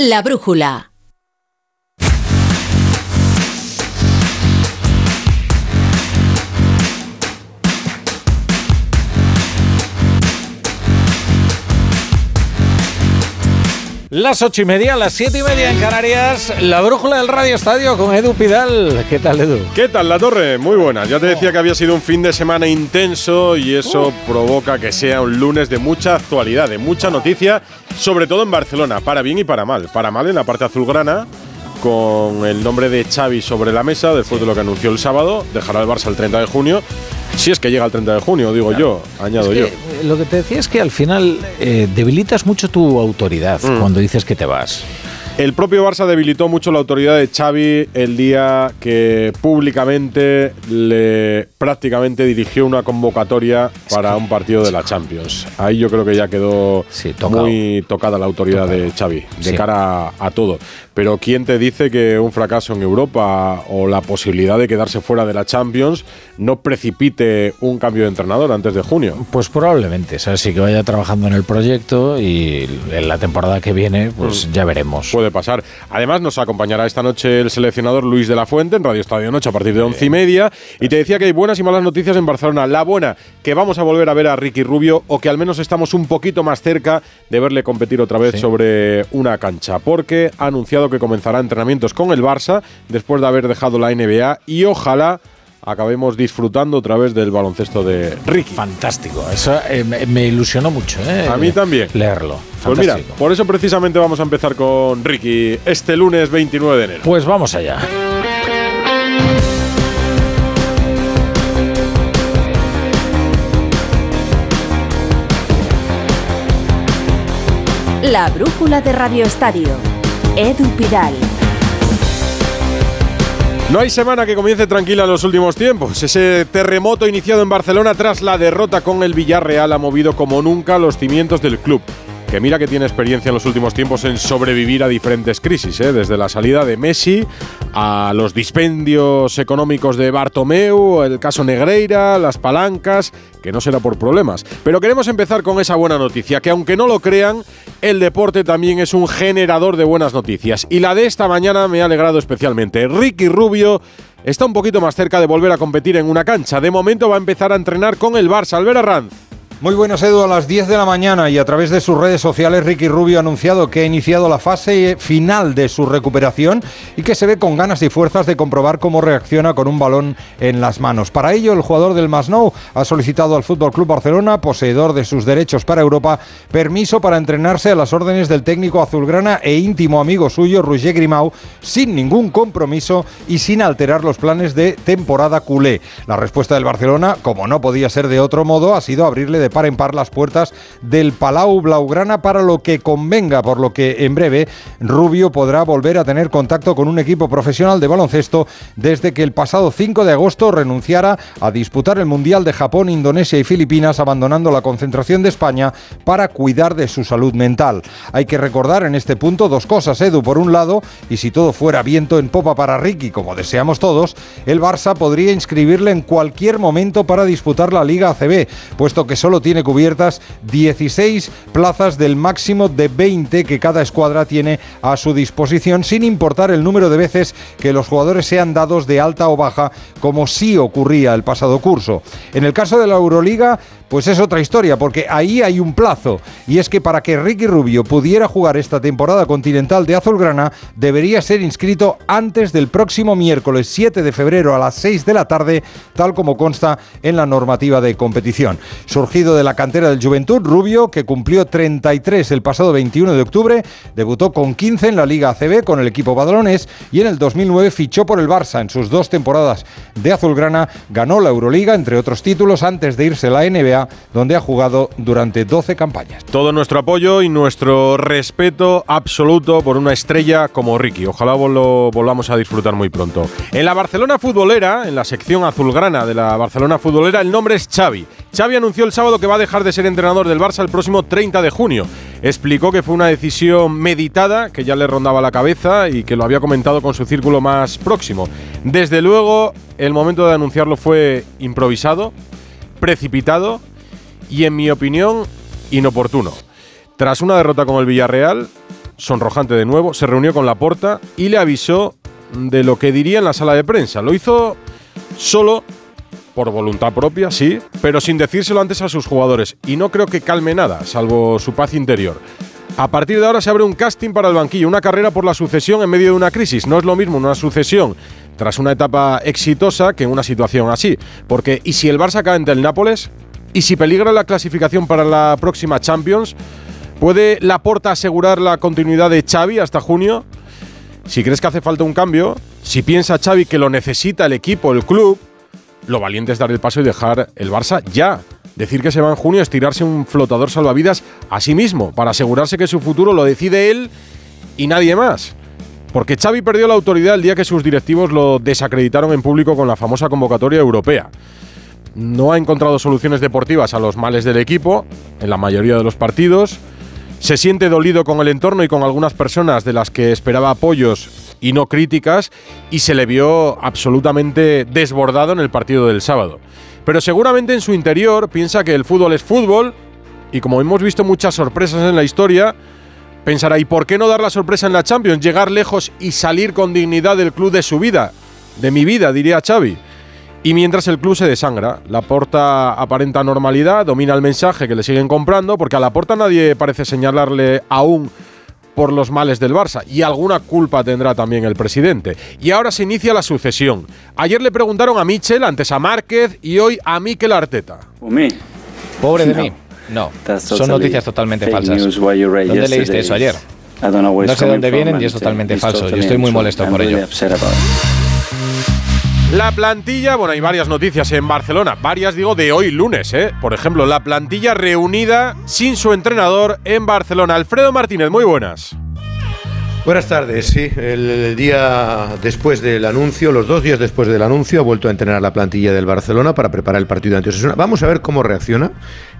La brújula. Las ocho y media, las siete y media en Canarias, la brújula del Radio Estadio con Edu Pidal. ¿Qué tal, Edu? ¿Qué tal, La Torre? Muy buena. Ya te decía que había sido un fin de semana intenso y eso provoca que sea un lunes de mucha actualidad, de mucha noticia, sobre todo en Barcelona, para bien y para mal. Para mal en la parte azulgrana, con el nombre de Xavi sobre la mesa, después de lo que anunció el sábado, dejará el Barça el 30 de junio. Si es que llega el 30 de junio, digo yo, añado Es yo. que, Lo que te decía es que al final eh, debilitas mucho tu autoridad Mm. cuando dices que te vas. El propio Barça debilitó mucho la autoridad de Xavi el día que públicamente le prácticamente dirigió una convocatoria para un partido de la Champions. Ahí yo creo que ya quedó Sí, muy tocada la autoridad de Xavi de Sí. cara a, a todo. Pero ¿quién te dice que un fracaso en Europa o la posibilidad de quedarse fuera de la Champions no precipite un cambio de entrenador antes de junio? Pues probablemente, ¿sabes? Sí que vaya trabajando en el proyecto y en la temporada que viene, pues ya veremos. Puede pasar. Además, nos acompañará esta noche el seleccionador Luis de la Fuente en Radio Estadio Noche a partir de once y media. Y te decía que hay buenas y malas noticias en Barcelona. La buena, que vamos a volver a ver a Ricky Rubio o que al menos estamos un poquito más cerca de verle competir otra vez Sí. sobre una cancha. Porque ha anunciado que comenzará entrenamientos con el Barça después de haber dejado la NBA y ojalá acabemos disfrutando otra vez del baloncesto de Ricky. Fantástico, eso eh, me, me ilusionó mucho, ¿eh? A mí también. Leerlo. Pues mira, por eso precisamente vamos a empezar con Ricky este lunes 29 de enero. Pues vamos allá. La brújula de Radio Estadio. Edu Pidal. No hay semana que comience tranquila en los últimos tiempos. Ese terremoto iniciado en Barcelona tras la derrota con el Villarreal ha movido como nunca los cimientos del club. Que mira que tiene experiencia en los últimos tiempos en sobrevivir a diferentes crisis, ¿eh? desde la salida de Messi a los dispendios económicos de Bartomeu, el caso Negreira, las palancas, que no será por problemas. Pero queremos empezar con esa buena noticia, que aunque no lo crean, el deporte también es un generador de buenas noticias. Y la de esta mañana me ha alegrado especialmente. Ricky Rubio está un poquito más cerca de volver a competir en una cancha. De momento va a empezar a entrenar con el Barça. Albert Arranz. Muy buenas, Edu. A las 10 de la mañana y a través de sus redes sociales, Ricky Rubio ha anunciado que ha iniciado la fase final de su recuperación y que se ve con ganas y fuerzas de comprobar cómo reacciona con un balón en las manos. Para ello, el jugador del Masnou ha solicitado al Fútbol Club Barcelona, poseedor de sus derechos para Europa, permiso para entrenarse a las órdenes del técnico azulgrana e íntimo amigo suyo, Roger Grimau, sin ningún compromiso y sin alterar los planes de temporada culé. La respuesta del Barcelona, como no podía ser de otro modo, ha sido abrirle de par en par las puertas del Palau Blaugrana para lo que convenga, por lo que en breve Rubio podrá volver a tener contacto con un equipo profesional de baloncesto desde que el pasado 5 de agosto renunciara a disputar el Mundial de Japón, Indonesia y Filipinas, abandonando la concentración de España para cuidar de su salud mental. Hay que recordar en este punto dos cosas, Edu, por un lado, y si todo fuera viento en popa para Ricky, como deseamos todos, el Barça podría inscribirle en cualquier momento para disputar la Liga ACB, puesto que solo tiene cubiertas 16 plazas del máximo de 20 que cada escuadra tiene a su disposición, sin importar el número de veces que los jugadores sean dados de alta o baja, como sí ocurría el pasado curso. En el caso de la Euroliga, pues es otra historia, porque ahí hay un plazo, y es que para que Ricky Rubio pudiera jugar esta temporada continental de Azulgrana, debería ser inscrito antes del próximo miércoles 7 de febrero a las 6 de la tarde, tal como consta en la normativa de competición. Surgido de la cantera del Juventud, Rubio, que cumplió 33 el pasado 21 de octubre, debutó con 15 en la Liga ACB con el equipo badalonés y en el 2009 fichó por el Barça. En sus dos temporadas de Azulgrana ganó la Euroliga, entre otros títulos, antes de irse a la NBA, donde ha jugado durante 12 campañas. Todo nuestro apoyo y nuestro respeto absoluto por una estrella como Ricky. Ojalá lo volvamos a disfrutar muy pronto. En la Barcelona futbolera, en la sección azulgrana de la Barcelona futbolera, el nombre es Xavi. Xavi anunció el sábado que va a dejar de ser entrenador del Barça el próximo 30 de junio. Explicó que fue una decisión meditada, que ya le rondaba la cabeza y que lo había comentado con su círculo más próximo. Desde luego, el momento de anunciarlo fue improvisado, precipitado y, en mi opinión, inoportuno. Tras una derrota con el Villarreal, sonrojante de nuevo, se reunió con Laporta y le avisó de lo que diría en la sala de prensa. Lo hizo solo por voluntad propia, sí, pero sin decírselo antes a sus jugadores. Y no creo que calme nada, salvo su paz interior. A partir de ahora se abre un casting para el banquillo, una carrera por la sucesión en medio de una crisis. No es lo mismo una sucesión tras una etapa exitosa que una situación así. Porque, ¿y si el Barça cae ante el Nápoles? ¿Y si peligra la clasificación para la próxima Champions? ¿Puede Laporta asegurar la continuidad de Xavi hasta junio? Si crees que hace falta un cambio, si piensa Xavi que lo necesita el equipo, el club, lo valiente es dar el paso y dejar el Barça ya. Decir que se va en junio es tirarse un flotador salvavidas a sí mismo, para asegurarse que su futuro lo decide él y nadie más. Porque Xavi perdió la autoridad el día que sus directivos lo desacreditaron en público con la famosa convocatoria europea. No ha encontrado soluciones deportivas a los males del equipo, en la mayoría de los partidos. Se siente dolido con el entorno y con algunas personas de las que esperaba apoyos y no críticas, y se le vio absolutamente desbordado en el partido del sábado. Pero seguramente en su interior piensa que el fútbol es fútbol y como hemos visto muchas sorpresas en la historia, pensará, ¿y por qué no dar la sorpresa en la Champions? Llegar lejos y salir con dignidad del club de su vida, de mi vida, diría Xavi. Y mientras el club se desangra, la porta aparenta normalidad, domina el mensaje que le siguen comprando, porque a la porta nadie parece señalarle aún por los males del Barça y alguna culpa tendrá también el presidente. Y ahora se inicia la sucesión. Ayer le preguntaron a Michel, antes a Márquez y hoy a Mikel Arteta. Pobre de mí. No, son noticias totalmente falsas. ¿Dónde leíste eso ayer? No sé dónde vienen y es totalmente falso. Yo estoy muy molesto por ello. La plantilla, bueno, hay varias noticias en Barcelona, varias digo de hoy lunes, ¿eh? Por ejemplo, la plantilla reunida sin su entrenador en Barcelona. Alfredo Martínez, muy buenas. Buenas tardes, sí. El día después del anuncio, los dos días después del anuncio, ha vuelto a entrenar la plantilla del Barcelona para preparar el partido ante Osasuna. Vamos a ver cómo reacciona.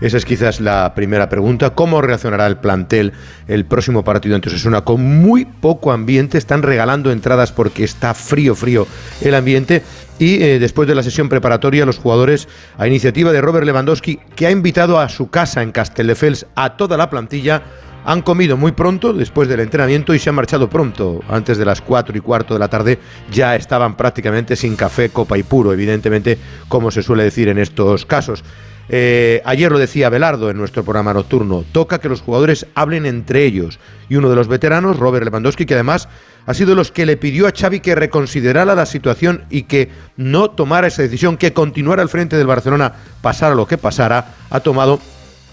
Esa es quizás la primera pregunta. ¿Cómo reaccionará el plantel el próximo partido ante Osasuna? Con muy poco ambiente, están regalando entradas porque está frío, frío el ambiente. Y eh, después de la sesión preparatoria, los jugadores, a iniciativa de Robert Lewandowski, que ha invitado a su casa en Castelldefels a toda la plantilla, han comido muy pronto después del entrenamiento y se han marchado pronto. Antes de las 4 y cuarto de la tarde ya estaban prácticamente sin café, copa y puro, evidentemente, como se suele decir en estos casos. Eh, ayer lo decía Belardo en nuestro programa nocturno, toca que los jugadores hablen entre ellos. Y uno de los veteranos, Robert Lewandowski, que además ha sido los que le pidió a Xavi que reconsiderara la situación y que no tomara esa decisión, que continuara al frente del Barcelona, pasara lo que pasara, ha tomado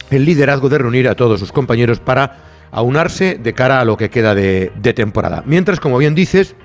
el liderazgo de reunir a todos sus compañeros para aunarse de cara a lo que queda de, temporada. Mientras, como bien dices,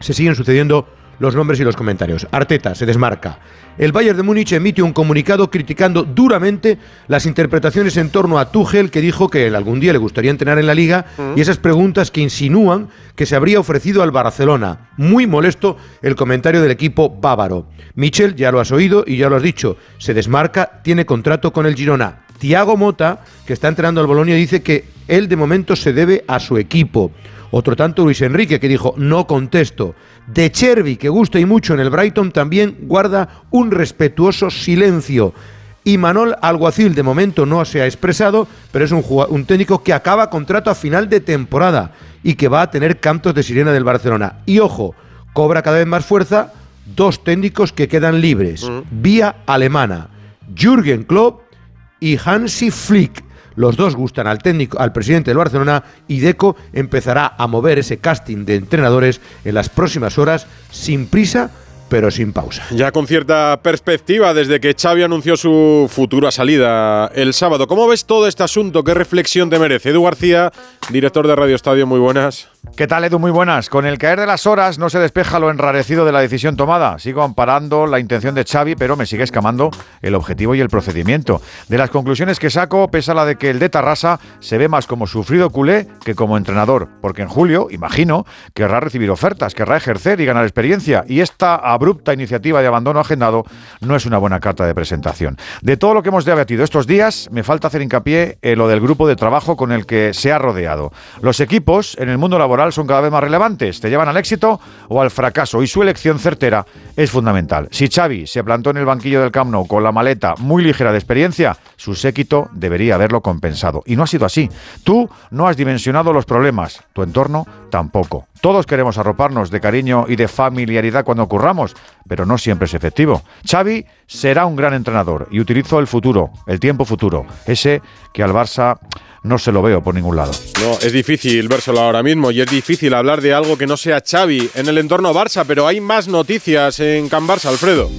se siguen sucediendo los nombres y los comentarios. Arteta se desmarca. El Bayern de Múnich emite un comunicado criticando duramente las interpretaciones en torno a Tuchel, que dijo que algún día le gustaría entrenar en la liga, y esas preguntas que insinúan que se habría ofrecido al Barcelona. Muy molesto el comentario del equipo bávaro. Michel, ya lo has oído y ya lo has dicho, se desmarca, tiene contrato con el Girona. Tiago Mota, que está entrenando al Bolonia, dice que él de momento se debe a su equipo. Otro tanto Luis Enrique que dijo no contesto. De Chervi, que gusta y mucho en el Brighton, también guarda un respetuoso silencio. Y Manol Alguacil de momento no se ha expresado, pero es un, un técnico que acaba contrato a final de temporada y que va a tener cantos de sirena del Barcelona. Y ojo, cobra cada vez más fuerza dos técnicos que quedan libres, mm. vía alemana. Jürgen Klopp y Hansi Flick. Los dos gustan al técnico, al presidente del Barcelona y Deco empezará a mover ese casting de entrenadores en las próximas horas sin prisa pero sin pausa. Ya con cierta perspectiva desde que Xavi anunció su futura salida el sábado. ¿Cómo ves todo este asunto? ¿Qué reflexión te merece? Edu García, director de Radio Estadio, muy buenas. ¿Qué tal, Edu? Muy buenas. Con el caer de las horas no se despeja lo enrarecido de la decisión tomada. Sigo amparando la intención de Xavi, pero me sigue escamando el objetivo y el procedimiento. De las conclusiones que saco, pesa la de que el de Tarrasa se ve más como sufrido culé que como entrenador, porque en julio, imagino, querrá recibir ofertas, querrá ejercer y ganar experiencia, y esta abrupta iniciativa de abandono agendado no es una buena carta de presentación. De todo lo que hemos debatido estos días, me falta hacer hincapié en lo del grupo de trabajo con el que se ha rodeado. Los equipos en el mundo laboral son cada vez más relevantes. Te llevan al éxito o al fracaso y su elección certera es fundamental. Si Xavi se plantó en el banquillo del Camp Nou con la maleta muy ligera de experiencia, su séquito debería haberlo compensado. Y no ha sido así. Tú no has dimensionado los problemas, tu entorno tampoco. Todos queremos arroparnos de cariño y de familiaridad cuando ocurramos, pero no siempre es efectivo. Xavi será un gran entrenador y utilizo el futuro, el tiempo futuro, ese que al Barça no se lo veo por ningún lado. No, es difícil vérselo ahora mismo y es difícil hablar de algo que no sea Xavi en el entorno Barça, pero hay más noticias en Can Barça, Alfredo.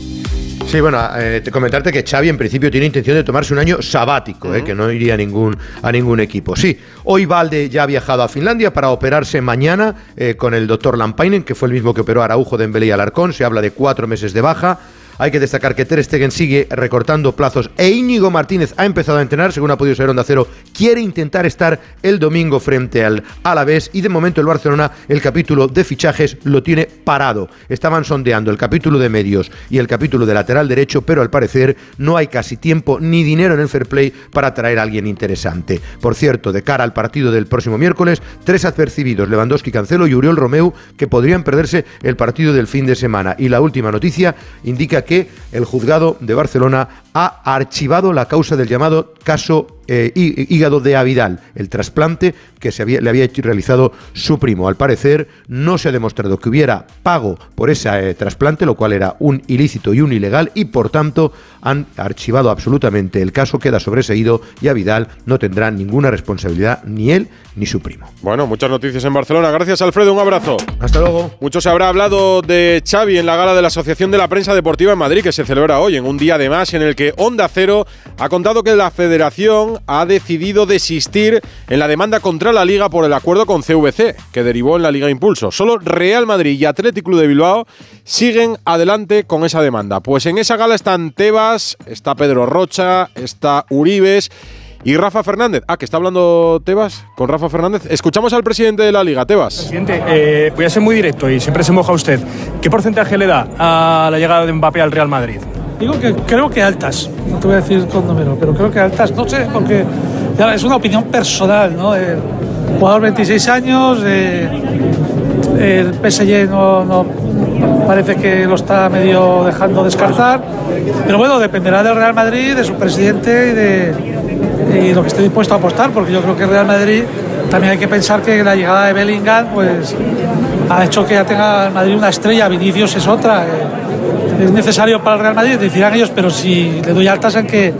Sí, bueno, eh, te comentarte que Xavi en principio tiene intención de tomarse un año sabático, eh, que no iría a ningún, a ningún equipo. Sí, hoy Valde ya ha viajado a Finlandia para operarse mañana eh, con el doctor Lampainen, que fue el mismo que operó a Araujo, Dembélé y Alarcón. Se habla de cuatro meses de baja. Hay que destacar que Ter Stegen sigue recortando plazos e Íñigo Martínez ha empezado a entrenar, según ha podido ser Onda Cero, quiere intentar estar el domingo frente al Alavés y de momento el Barcelona el capítulo de fichajes lo tiene parado. Estaban sondeando el capítulo de medios y el capítulo de lateral derecho, pero al parecer no hay casi tiempo ni dinero en el fair play para traer a alguien interesante. Por cierto, de cara al partido del próximo miércoles, tres apercibidos, Lewandowski, Cancelo y Uriol Romeu, que podrían perderse el partido del fin de semana. Y la última noticia indica que el juzgado de Barcelona ha archivado la causa del llamado caso eh, hígado de Avidal, el trasplante que se había, le había realizado su primo. Al parecer, no se ha demostrado que hubiera pago por ese eh, trasplante, lo cual era un ilícito y un ilegal, y por tanto han archivado absolutamente el caso, queda sobreseído y Avidal no tendrá ninguna responsabilidad, ni él ni su primo. Bueno, muchas noticias en Barcelona. Gracias, Alfredo. Un abrazo. Hasta luego. Mucho se habrá hablado de Xavi en la gala de la Asociación de la Prensa Deportiva en Madrid, que se celebra hoy, en un día de más en el que Onda Cero ha contado que la federación ha decidido desistir en la demanda contra la Liga por el acuerdo con CVC, que derivó en la Liga Impulso. Solo Real Madrid y Atlético de Bilbao siguen adelante con esa demanda. Pues en esa gala están Tebas, está Pedro Rocha, está Uribes y Rafa Fernández. Ah, que está hablando Tebas con Rafa Fernández. Escuchamos al presidente de la Liga, Tebas. Presidente, eh, voy a ser muy directo y siempre se moja usted. ¿Qué porcentaje le da a la llegada de Mbappé al Real Madrid? Digo que creo que altas, no te voy a decir con número, pero creo que altas, no sé, porque es una opinión personal, ¿no? El jugador 26 años, eh, el PSG no, parece que lo está medio dejando descartar, pero bueno, dependerá del Real Madrid, de su presidente y de lo que esté dispuesto a apostar, porque yo creo que el Real Madrid también hay que pensar que la llegada de Bellingham pues ha hecho que ya tenga Madrid una estrella, Vinicius es otra. Eh, es necesario para el Real Madrid, decirán ellos, pero si le doy altas en que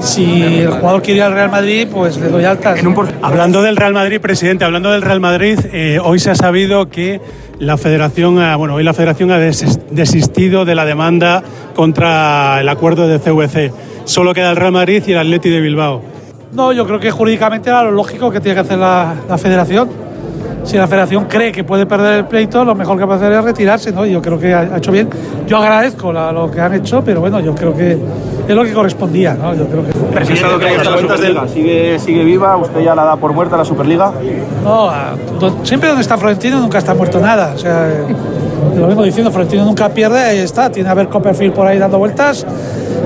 si el jugador quiere ir al Real Madrid, pues le doy altas. Hablando del Real Madrid, presidente, hablando del Real Madrid, eh, hoy se ha sabido que la Federación, bueno, hoy la Federación ha desistido de la demanda contra el acuerdo de CVC. Solo queda el Real Madrid y el Atleti de Bilbao. No, yo creo que jurídicamente era lo lógico que tiene que hacer la, la Federación si la federación cree que puede perder el pleito, lo mejor que puede hacer es retirarse, ¿no? Yo creo que ha hecho bien. Yo agradezco lo que han hecho, pero bueno, yo creo que es lo que correspondía, ¿no? Yo creo que... Presidente, ¿sigue, ¿sigue viva? ¿Usted ya la da por muerta la Superliga? No, siempre donde está Florentino nunca está muerto nada. O sea, lo mismo diciendo, Florentino nunca pierde, ahí está. Tiene a ver Copperfield por ahí dando vueltas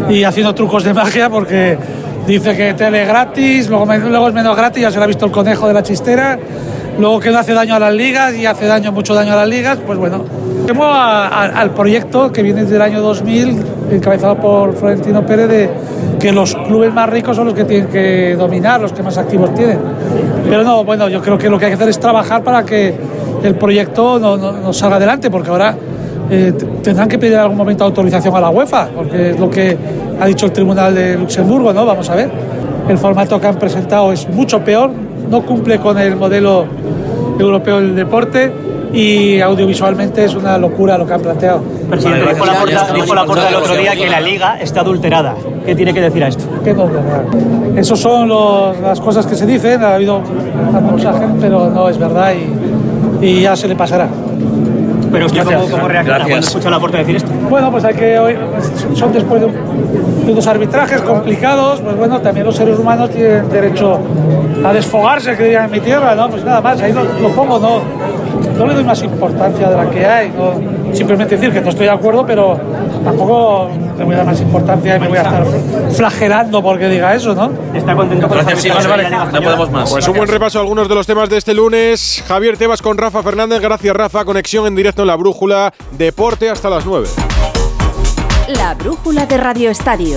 y haciendo trucos de magia porque dice que tele gratis, luego, luego es menos gratis, ya se lo ha visto el conejo de la chistera luego que no hace daño a las ligas y hace daño, mucho daño a las ligas, pues bueno. Vamos al proyecto que viene desde el año 2000, encabezado por Florentino Pérez, de que los clubes más ricos son los que tienen que dominar, los que más activos tienen. Pero no, bueno, yo creo que lo que hay que hacer es trabajar para que el proyecto no, salga adelante, porque ahora eh, tendrán que pedir en algún momento autorización a la UEFA, porque es lo que ha dicho el Tribunal de Luxemburgo, ¿no? Vamos a ver. El formato que han presentado es mucho peor, no cumple con el modelo europeo del deporte y audiovisualmente es una locura lo que han planteado. Presidente, dijo, la porta, el otro día que la liga está adulterada. ¿Qué tiene que decir a esto? ¿Qué no, Esas son las cosas que se dicen, ha habido gente, pero no es verdad y, y ya se le pasará. Pero usted cómo, cómo reacciona cuando escucha la puerta decir esto. Bueno, pues hay que son después de, unos arbitrajes complicados, pues bueno, también los seres humanos tienen derecho a desfogarse, que digan en mi tierra, ¿no? Pues nada más, ahí lo, lo pongo, no, no le doy más importancia de la que hay, ¿no? simplemente decir que no estoy de acuerdo, pero tampoco le voy a dar más importancia y me voy a estar flagelando porque diga eso, ¿no? Está contento con Gracias, sí, vale, vale. No podemos más. Pues un buen repaso a algunos de los temas de este lunes. Javier Tebas con Rafa Fernández. Gracias, Rafa. Conexión en directo en la brújula. Deporte hasta las 9. La brújula de Radio Estadio.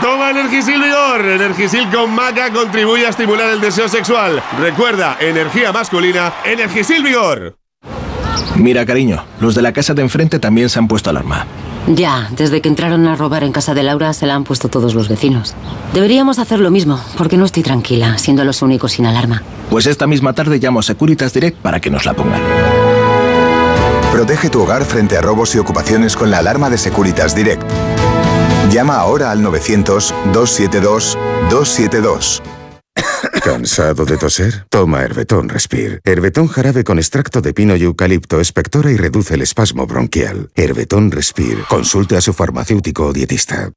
Toma Energisil Vigor. Energisil con maca contribuye a estimular el deseo sexual. Recuerda, energía masculina, Energisil Vigor. Mira, cariño, los de la casa de enfrente también se han puesto alarma. Ya, desde que entraron a robar en casa de Laura se la han puesto todos los vecinos. Deberíamos hacer lo mismo, porque no estoy tranquila, siendo los únicos sin alarma. Pues esta misma tarde llamo a Securitas Direct para que nos la pongan. Protege tu hogar frente a robos y ocupaciones con la alarma de Securitas Direct. Llama ahora al 900-272-272. ¿Cansado de toser? Toma Herbetón Respire. Herbetón jarabe con extracto de pino y eucalipto espectora y reduce el espasmo bronquial. Herbetón Respire. Consulte a su farmacéutico o dietista.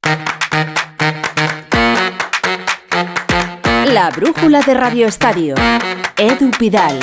La brújula de Radio Estadio. Edu Pidal.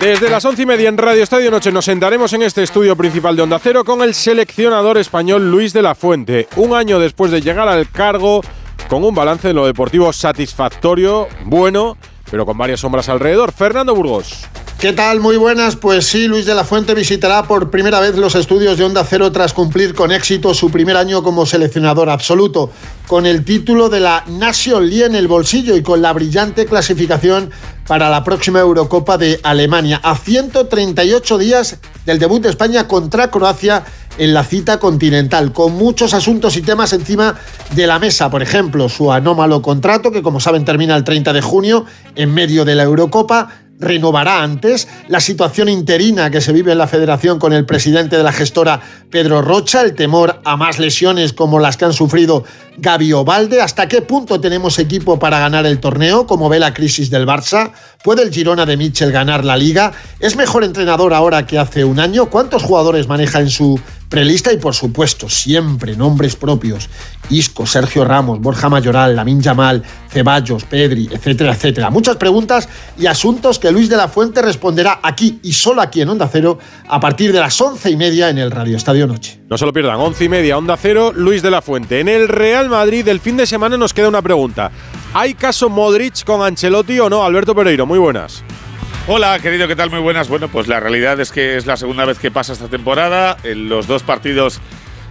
Desde las once y media en Radio Estadio Noche nos sentaremos en este estudio principal de Onda Cero con el seleccionador español Luis de la Fuente. Un año después de llegar al cargo, con un balance en lo deportivo satisfactorio, bueno, pero con varias sombras alrededor. Fernando Burgos. ¿Qué tal? Muy buenas. Pues sí, Luis de la Fuente visitará por primera vez los estudios de Onda Cero tras cumplir con éxito su primer año como seleccionador absoluto, con el título de la Nation League en el bolsillo y con la brillante clasificación para la próxima Eurocopa de Alemania, a 138 días del debut de España contra Croacia en la cita continental, con muchos asuntos y temas encima de la mesa. Por ejemplo, su anómalo contrato, que como saben termina el 30 de junio, en medio de la Eurocopa renovará antes, la situación interina que se vive en la federación con el presidente de la gestora Pedro Rocha, el temor a más lesiones como las que han sufrido Gaby Ovalde, hasta qué punto tenemos equipo para ganar el torneo, como ve la crisis del Barça, puede el Girona de Mitchell ganar la liga, es mejor entrenador ahora que hace un año, cuántos jugadores maneja en su prelista y por supuesto siempre nombres propios, Isco, Sergio Ramos, Borja Mayoral, Lamin Yamal, Ceballos, Pedri, etcétera, etcétera. Muchas preguntas y asuntos que Luis de la Fuente responderá aquí y solo aquí en Onda Cero a partir de las once y media en el Radio Estadio Noche. No se lo pierdan, once y media, Onda Cero, Luis de la Fuente. En el Real Madrid del fin de semana nos queda una pregunta. ¿Hay caso Modric con Ancelotti o no? Alberto Pereiro, muy buenas. Hola, querido, ¿qué tal? Muy buenas. Bueno, pues la realidad es que es la segunda vez que pasa esta temporada. En los dos partidos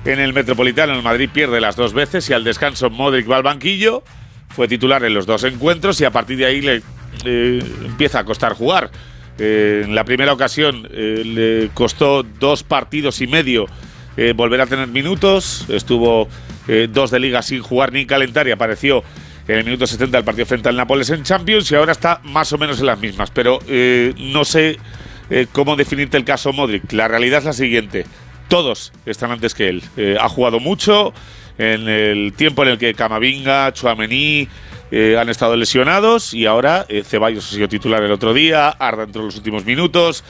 en el Metropolitano, el Madrid pierde las dos veces y al descanso Modric va al banquillo. Fue titular en los dos encuentros y a partir de ahí le eh, empieza a costar jugar. Eh, en la primera ocasión eh, le costó dos partidos y medio volver a tener minutos. Estuvo dos de liga sin jugar ni calentar y apareció en el minuto 70 del partido frente al Nápoles en Champions y ahora está más o menos en las mismas. Pero eh, no sé eh, cómo definirte el caso Modric. La realidad es la siguiente. Todos están antes que él. Eh, ha jugado mucho en el tiempo en el que Camavinga, Chuamení han estado lesionados y ahora Ceballos ha sido titular el otro día, Arda entró en los últimos minutos,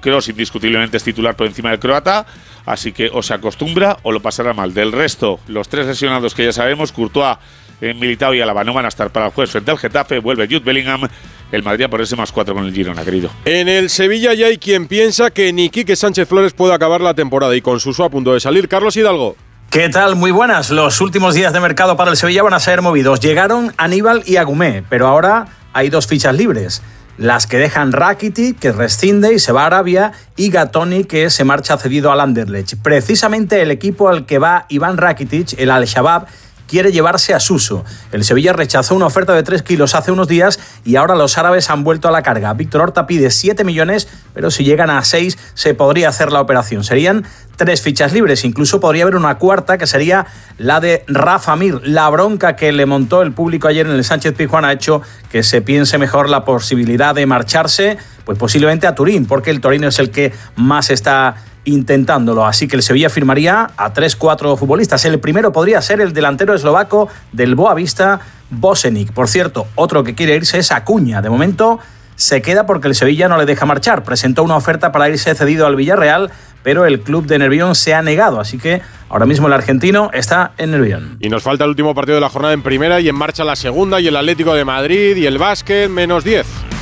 Kroos indiscutiblemente es titular por encima del croata, así que o se acostumbra o lo pasará mal. Del resto, los tres lesionados que ya sabemos, Courtois en Militao y Alaba no van a estar para el jueves frente al Getafe. Vuelve Jude Bellingham. El Madrid a ponerse más cuatro con el Girona, querido. En el Sevilla ya hay quien piensa que ni Quique Sánchez Flores puede acabar la temporada y con Suso a punto de salir. Carlos Hidalgo. ¿Qué tal? Muy buenas. Los últimos días de mercado para el Sevilla van a ser movidos. Llegaron Aníbal y Agumé, pero ahora hay dos fichas libres. Las que dejan Rakitic, que rescinde y se va a Arabia, y Gatoni, que se marcha cedido al Anderlecht. Precisamente el equipo al que va Iván Rakitic, el Al-Shabaab, quiere llevarse a Suso. El Sevilla rechazó una oferta de 3 kilos hace unos días y ahora los árabes han vuelto a la carga. Víctor Horta pide 7 millones, pero si llegan a 6 se podría hacer la operación. Serían tres fichas libres, incluso podría haber una cuarta que sería la de Rafa Mir. La bronca que le montó el público ayer en el Sánchez Pizjuán ha hecho que se piense mejor la posibilidad de marcharse, pues posiblemente a Turín, porque el Torino es el que más está intentándolo. Así que el Sevilla firmaría a 3-4 futbolistas. El primero podría ser el delantero eslovaco del Boavista, Bosenik. Por cierto, otro que quiere irse es Acuña. De momento se queda porque el Sevilla no le deja marchar. Presentó una oferta para irse cedido al Villarreal, pero el club de Nervión se ha negado. Así que ahora mismo el argentino está en Nervión. Y nos falta el último partido de la jornada en primera y en marcha la segunda y el Atlético de Madrid y el básquet menos 10.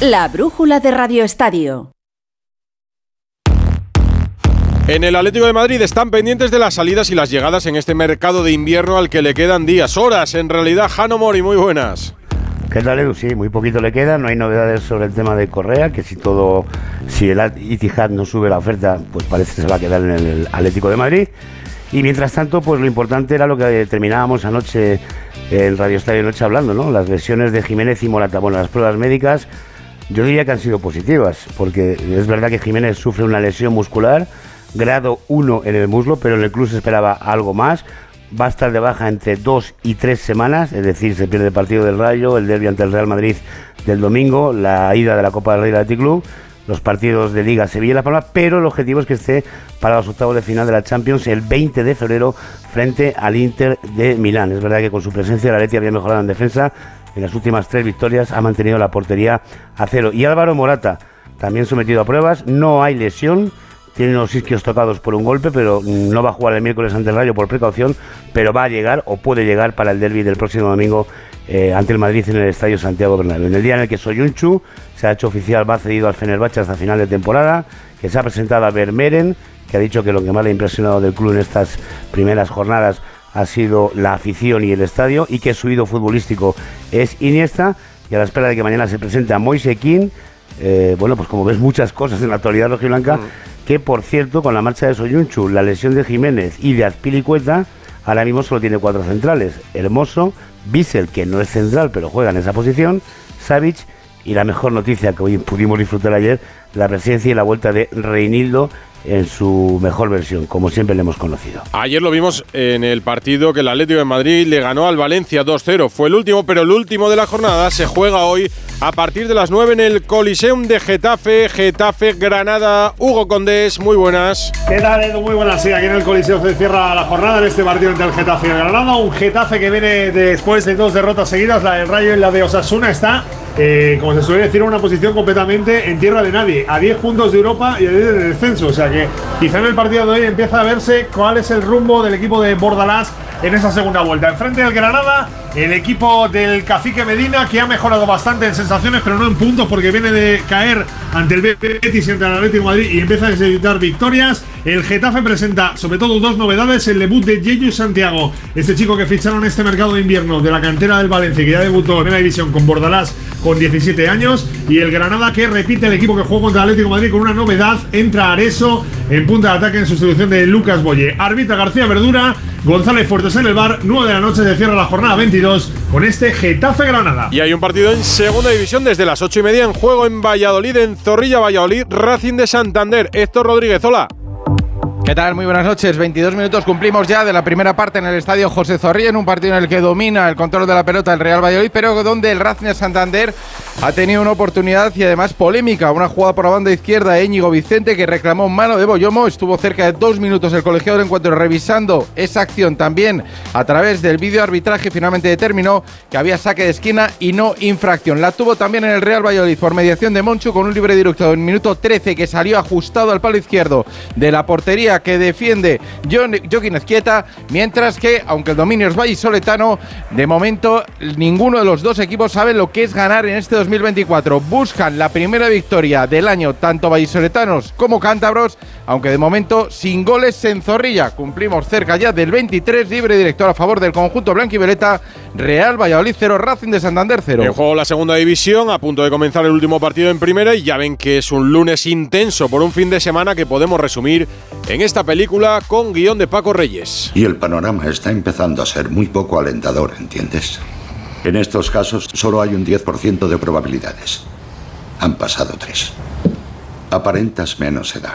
La brújula de Radio Estadio. En el Atlético de Madrid están pendientes de las salidas y las llegadas en este mercado de invierno al que le quedan días, horas. En realidad, Jano Mori, muy buenas. ¿Qué tal, Edu? Sí, muy poquito le queda. No hay novedades sobre el tema de Correa, que si todo, si el Itihad no sube la oferta, pues parece que se va a quedar en el Atlético de Madrid. Y mientras tanto, pues lo importante era lo que terminábamos anoche en Radio Estadio Noche hablando, ¿no? Las lesiones de Jiménez y Morata. Bueno, las pruebas médicas yo diría que han sido positivas, porque es verdad que Jiménez sufre una lesión muscular, grado 1 en el muslo, pero en el club se esperaba algo más. Va a estar de baja entre dos y tres semanas, es decir, se pierde el partido del Rayo, el derbi ante el Real Madrid del domingo, la ida de la Copa del Rey del Club, los partidos de Liga Sevilla y La Palma, pero el objetivo es que esté para los octavos de final de la Champions el 20 de febrero frente al Inter de Milán. Es verdad que con su presencia la Leti había mejorado en defensa, en las últimas tres victorias ha mantenido la portería a cero. Y Álvaro Morata, también sometido a pruebas, no hay lesión, tiene unos isquios tocados por un golpe, pero no va a jugar el miércoles ante el Rayo por precaución, pero va a llegar o puede llegar para el derby del próximo domingo eh, ante el Madrid en el Estadio Santiago Bernabéu. En el día en el que Soyunchu se ha hecho oficial, va cedido al Fenerbahce hasta final de temporada, que se ha presentado a Vermeeren, que ha dicho que lo que más le ha impresionado del club en estas primeras jornadas ha sido la afición y el estadio y que su ídolo futbolístico es Iniesta y a la espera de que mañana se presente a Moise King, eh, bueno, pues como ves muchas cosas en la actualidad rojiblanca, mm. que por cierto con la marcha de Soyunchu, la lesión de Jiménez y de Azpilicueta, ahora mismo solo tiene cuatro centrales, Hermoso, Bissell, que no es central pero juega en esa posición, Savic y la mejor noticia que hoy pudimos disfrutar ayer, la presencia y la vuelta de Reinildo en su mejor versión, como siempre le hemos conocido. Ayer lo vimos en el partido que el Atlético de Madrid le ganó al Valencia 2-0. Fue el último, pero el último de la jornada se juega hoy a partir de las 9 en el Coliseum de Getafe, Getafe Granada. Hugo Condés, muy buenas. ¿Qué tal, Edu? Muy buenas. Sí, aquí en el Coliseo se cierra la jornada en este partido entre el Getafe y Granada. Un Getafe que viene después de dos derrotas seguidas, la del Rayo y la de Osasuna, está eh, como se suele decir, una posición completamente en tierra de nadie, a 10 puntos de Europa y a 10 de descenso. O sea que quizá en el partido de hoy empieza a verse cuál es el rumbo del equipo de Bordalás en esa segunda vuelta. Enfrente del Granada, el equipo del Cacique Medina, que ha mejorado bastante en sensaciones, pero no en puntos, porque viene de caer ante el Betis y ante el Atlético de Madrid y empieza a necesitar victorias. El Getafe presenta sobre todo dos novedades: el debut de Yeyu Santiago, este chico que ficharon este mercado de invierno de la cantera del Valencia, que ya debutó en la división con Bordalás con 17 años, y el Granada que repite el equipo que jugó contra Atlético Madrid con una novedad: entra Areso en punta de ataque en sustitución de Lucas Boye. Arbitra García Verdura, González Fuertes en el bar, 9 de la noche se cierra la jornada 22 con este Getafe Granada. Y hay un partido en segunda división desde las 8 y media en juego en Valladolid, en Zorrilla, Valladolid, Racing de Santander. Héctor Rodríguez, hola. ¿Qué tal? Muy buenas noches. 22 minutos cumplimos ya de la primera parte en el estadio José Zorrilla, en un partido en el que domina el control de la pelota el Real Valladolid, pero donde el Racing de Santander ha tenido una oportunidad y además polémica. Una jugada por la banda izquierda de Íñigo Vicente que reclamó mano de Boyomo. Estuvo cerca de dos minutos el colegiado del encuentro revisando esa acción también a través del vídeo arbitraje. Finalmente determinó que había saque de esquina y no infracción. La tuvo también en el Real Valladolid por mediación de Monchu con un libre directo en minuto 13 que salió ajustado al palo izquierdo de la portería que defiende Joaquín Ezquieta. Mientras que, aunque el dominio es vallisoletano, de momento ninguno de los dos equipos sabe lo que es ganar en este 2024. Buscan la primera victoria del año, tanto vallisoletanos como cántabros, aunque de momento sin goles en Zorrilla. Cumplimos cerca ya del 23, libre director a favor del conjunto blanquivioleta. Real Valladolid 0, Racing de Santander 0. En juego la segunda división, a punto de comenzar el último partido en primera y ya ven que es un lunes intenso por un fin de semana que podemos resumir en esta película con guion de Paco Reyes. Y el panorama está empezando a ser muy poco alentador, ¿entiendes? En estos casos solo hay un 10% de probabilidades. Han pasado tres. Aparentas menos edad.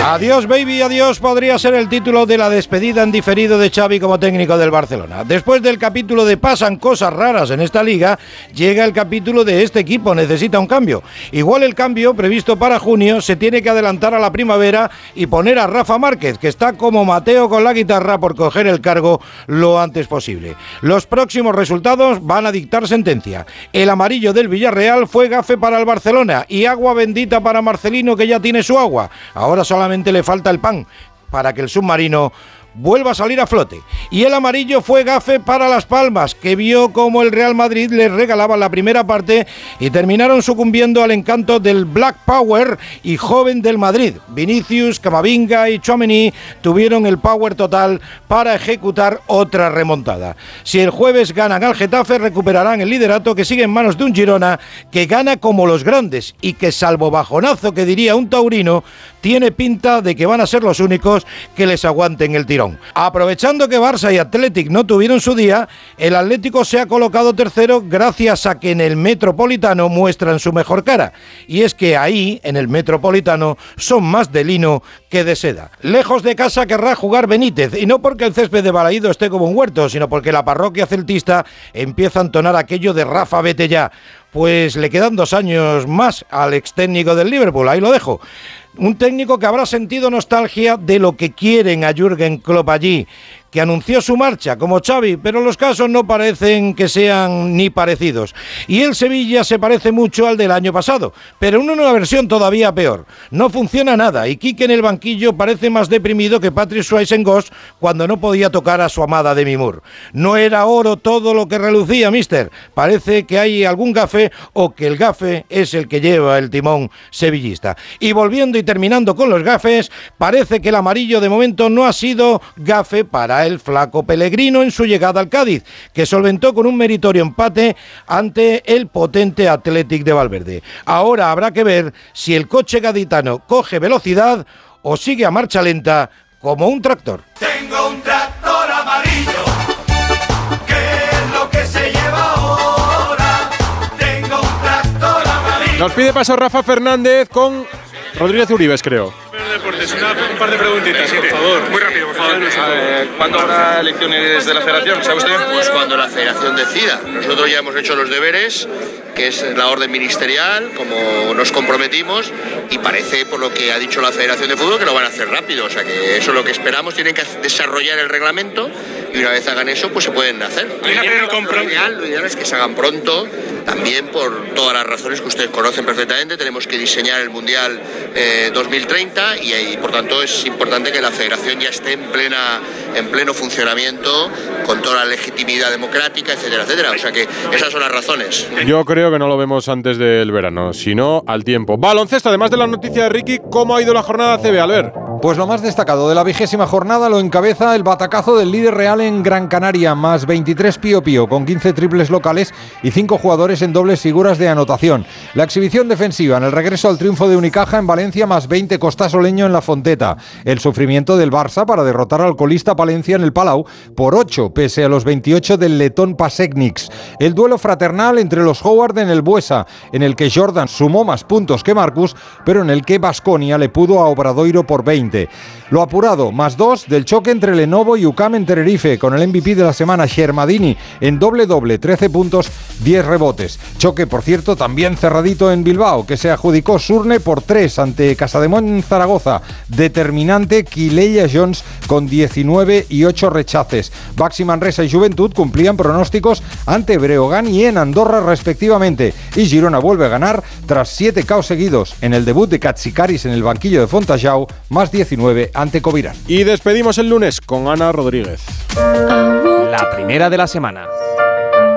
Adiós, baby, adiós podría ser el título de la despedida en diferido de Xavi como técnico del Barcelona. Después del capítulo de pasan cosas raras en esta liga, llega el capítulo de este equipo necesita un cambio. Igual el cambio previsto para junio se tiene que adelantar a la primavera y poner a Rafa Márquez, que está como Mateo con la guitarra por coger el cargo lo antes posible. Los próximos resultados van a dictar sentencia. El amarillo del Villarreal fue gafe para el Barcelona y agua bendita para Marcelino que ya tiene su agua. Ahora solamente le falta el pan para que el submarino vuelva a salir a flote. Y el amarillo fue gafe para Las Palmas, que vio como el Real Madrid les regalaba la primera parte y terminaron sucumbiendo al encanto del Black Power y joven del Madrid. Vinicius, Camavinga y Chouameni tuvieron el power total para ejecutar otra remontada. Si el jueves ganan al Getafe, recuperarán el liderato que sigue en manos de un Girona que gana como los grandes y que salvo bajonazo que diría un taurino, tiene pinta de que van a ser los únicos que les aguanten el Aprovechando que Barça y Athletic no tuvieron su día, el Atlético se ha colocado tercero gracias a que en el Metropolitano muestran su mejor cara. Y es que ahí, en el Metropolitano, son más de lino que de seda. Lejos de casa querrá jugar Benítez, y no porque el césped de Balaído esté como un huerto, sino porque la parroquia celtista empieza a entonar aquello de Rafa, vete ya. Pues le quedan dos años más al ex técnico del Liverpool, ahí lo dejo. Un técnico que habrá sentido nostalgia de lo que quieren a Jürgen Klopp allí, que anunció su marcha como Xavi, pero los casos no parecen que sean ni parecidos. Y el Sevilla se parece mucho al del año pasado, pero en una versión todavía peor. No funciona nada y Quique en el banquillo parece más deprimido que Patrick Swayze en Ghost cuando no podía tocar a su amada Demi Moore. No era oro todo lo que relucía, mister. Parece que hay algún gafe o que el gafe es el que lleva el timón sevillista. Y volviendo y terminando con los gafes, parece que el amarillo de momento no ha sido gafe para el flaco Pellegrino en su llegada al Cádiz, que solventó con un meritorio empate ante el potente Athletic de Valverde. Ahora habrá que ver si el coche gaditano coge velocidad o sigue a marcha lenta como un tractor. Tengo un tractor amarillo. es lo que se lleva ahora? Tengo un tractor amarillo. Nos pide paso Rafa Fernández con Rodríguez Uribes, creo un par de preguntitas, por favor. Muy rápido, por favor. ¿Cuándo habrá elecciones de la federación? ¿Sabe usted? Pues cuando la federación decida. Nosotros ya hemos hecho los deberes, que es la orden ministerial, como nos comprometimos, y parece, por lo que ha dicho la Federación de Fútbol, que lo van a hacer rápido. O sea que eso es lo que esperamos. Tienen que desarrollar el reglamento y una vez hagan eso, pues se pueden hacer. Lo ideal, lo ideal es que se hagan pronto, también por todas las razones que ustedes conocen perfectamente. Tenemos que diseñar el Mundial 2030 eh, y, y, por tanto es importante que la federación ya esté en, plena, en pleno funcionamiento, con toda la legitimidad democrática, etcétera, etcétera. O sea que esas son las razones. Yo creo que no lo vemos antes del verano, sino al tiempo. Baloncesto, además de la noticia de Ricky, ¿cómo ha ido la jornada CB, Albert? Pues lo más destacado de la vigésima jornada lo encabeza el batacazo del líder real en Gran Canaria, más 23 Pío Pío, con 15 triples locales y 5 jugadores en dobles figuras de anotación. La exhibición defensiva en el regreso al triunfo de Unicaja en Valencia, más 20 Costasoleño en la Fonteta. El sufrimiento del Barça para derrotar al colista Palencia en el Palau por 8, pese a los 28 del letón Pasecniks. El duelo fraternal entre los Howard en el Buesa, en el que Jordan sumó más puntos que Marcus, pero en el que Basconia le pudo a Obradoiro por 20. で Lo apurado, más dos del choque entre Lenovo y UCAM en Tenerife, con el MVP de la semana Shermadini en doble-doble, 13 puntos, 10 rebotes. Choque, por cierto, también cerradito en Bilbao, que se adjudicó Surne por 3 ante Casademón Zaragoza. Determinante Quileya Jones con 19 y 8 rechaces. Baxi Manresa y Juventud cumplían pronósticos ante Breogán y en Andorra respectivamente. Y Girona vuelve a ganar tras 7 caos seguidos en el debut de Katsikaris en el banquillo de Fontajau, más 10 19 ante Covirán. Y despedimos el lunes con Ana Rodríguez. La primera de la semana.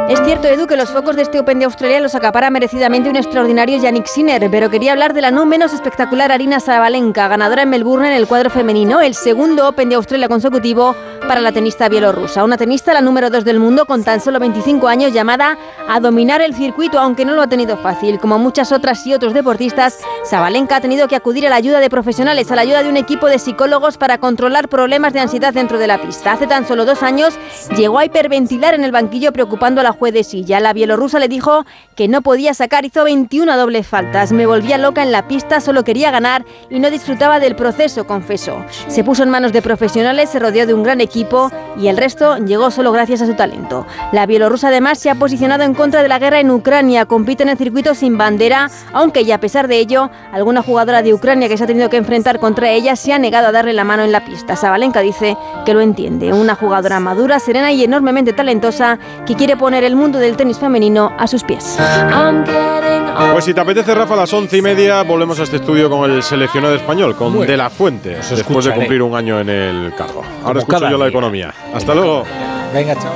Es cierto, Edu, que los focos de este Open de Australia los acapara merecidamente un extraordinario Yannick Sinner, pero quería hablar de la no menos espectacular Arina Sabalenka, ganadora en Melbourne en el cuadro femenino, el segundo Open de Australia consecutivo para la tenista bielorrusa. Una tenista, la número 2 del mundo, con tan solo 25 años, llamada a dominar el circuito, aunque no lo ha tenido fácil. Como muchas otras y otros deportistas, Sabalenka ha tenido que acudir a la ayuda de profesionales, a la ayuda de un equipo de psicólogos para controlar problemas de ansiedad dentro de la pista. Hace tan solo dos años llegó a hiperventilar en el banquillo preocupando a la juez de silla. La bielorrusa le dijo que no podía sacar, hizo 21 dobles faltas. Me volvía loca en la pista, solo quería ganar y no disfrutaba del proceso, confesó. Se puso en manos de profesionales, se rodeó de un gran equipo y el resto llegó solo gracias a su talento. La bielorrusa además se ha posicionado en contra de la guerra en Ucrania, compite en el circuito sin bandera, aunque y a pesar de ello, alguna jugadora de Ucrania que se ha tenido que enfrentar contra ella se ha negado a darle la mano en la pista. Sabalenka dice que lo entiende, una jugadora madura, serena y enormemente talentosa que quiere poner el mundo del tenis femenino a sus pies. Pues si te apetece, Rafa, a las once y media volvemos a este estudio con el seleccionado español, con De La Fuente, después de cumplir un año en el cargo. Ahora Como escucho yo la economía. Hasta luego. Venga, chao.